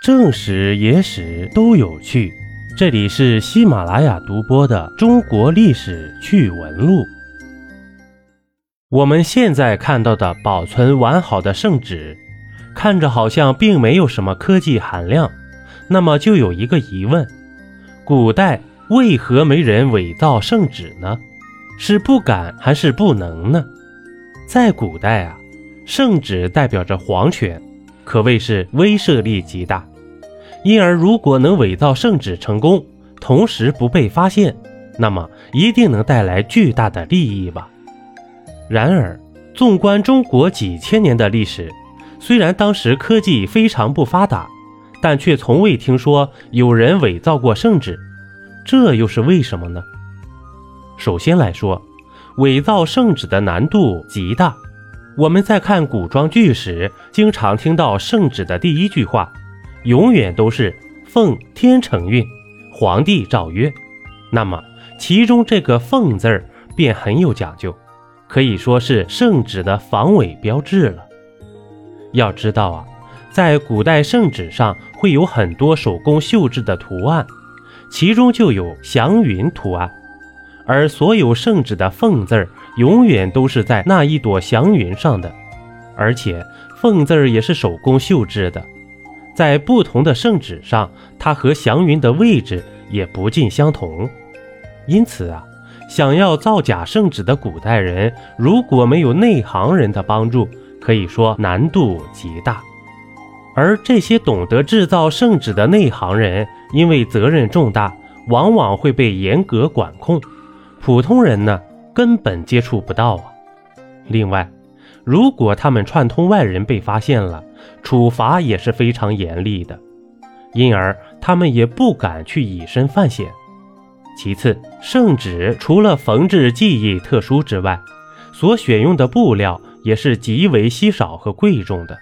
正史、野史都有趣。这里是喜马拉雅独播的《中国历史趣闻录》。我们现在看到的保存完好的圣旨，看着好像并没有什么科技含量。那么就有一个疑问：古代为何没人伪造圣旨呢？是不敢还是不能呢？在古代啊，圣旨代表着皇权。可谓是威慑力极大，因而如果能伪造圣旨成功，同时不被发现，那么一定能带来巨大的利益吧。然而，纵观中国几千年的历史，虽然当时科技非常不发达，但却从未听说有人伪造过圣旨，这又是为什么呢？首先来说，伪造圣旨的难度极大。我们在看古装剧时，经常听到圣旨的第一句话，永远都是“奉天承运，皇帝诏曰”。那么，其中这个“奉”字儿便很有讲究，可以说是圣旨的防伪标志了。要知道啊，在古代圣旨上会有很多手工绣制的图案，其中就有祥云图案。而所有圣旨的“奉”字儿，永远都是在那一朵祥云上的，而且“凤”字儿也是手工绣制的，在不同的圣旨上，它和祥云的位置也不尽相同。因此啊，想要造假圣旨的古代人，如果没有内行人的帮助，可以说难度极大。而这些懂得制造圣旨的内行人，因为责任重大，往往会被严格管控。普通人呢，根本接触不到啊。另外，如果他们串通外人被发现了，处罚也是非常严厉的，因而他们也不敢去以身犯险。其次，圣旨除了缝制技艺特殊之外，所选用的布料也是极为稀少和贵重的，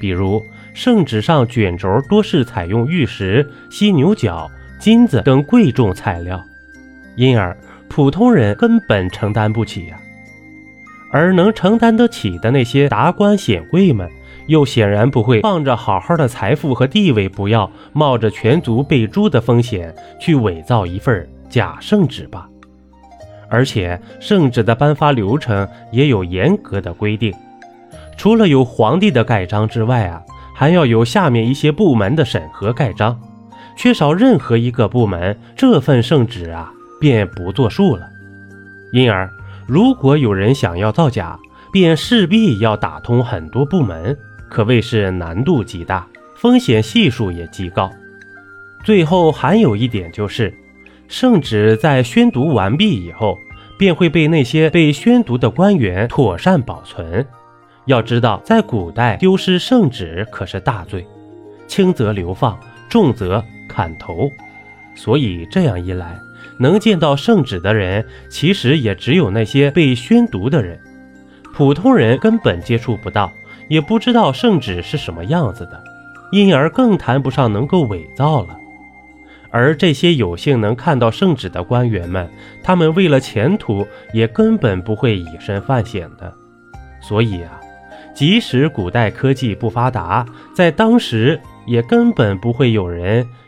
比如圣旨上卷轴多是采用玉石、犀牛角、金子等贵重材料，因而。普通人根本承担不起呀，而能承担得起的那些达官显贵们，又显然不会放着好好的财富和地位不要，冒着全族被诛的风险去伪造一份假圣旨吧。而且圣旨的颁发流程也有严格的规定，除了有皇帝的盖章之外啊，还要有下面一些部门的审核盖章，缺少任何一个部门，这份圣旨啊。便不作数了，因而如果有人想要造假，便势必要打通很多部门，可谓是难度极大，风险系数也极高。最后还有一点就是，圣旨在宣读完毕以后，便会被那些被宣读的官员妥善保存。要知道，在古代丢失圣旨可是大罪，轻则流放，重则砍头。所以这样一来，能见到圣旨的人，其实也只有那些被宣读的人，普通人根本接触不到，也不知道圣旨是什么样子的，因而更谈不上能够伪造了。而这些有幸能看到圣旨的官员们，他们为了前途，也根本不会以身犯险的。所以啊，即使古代科技不发达，在当时也根本不会有人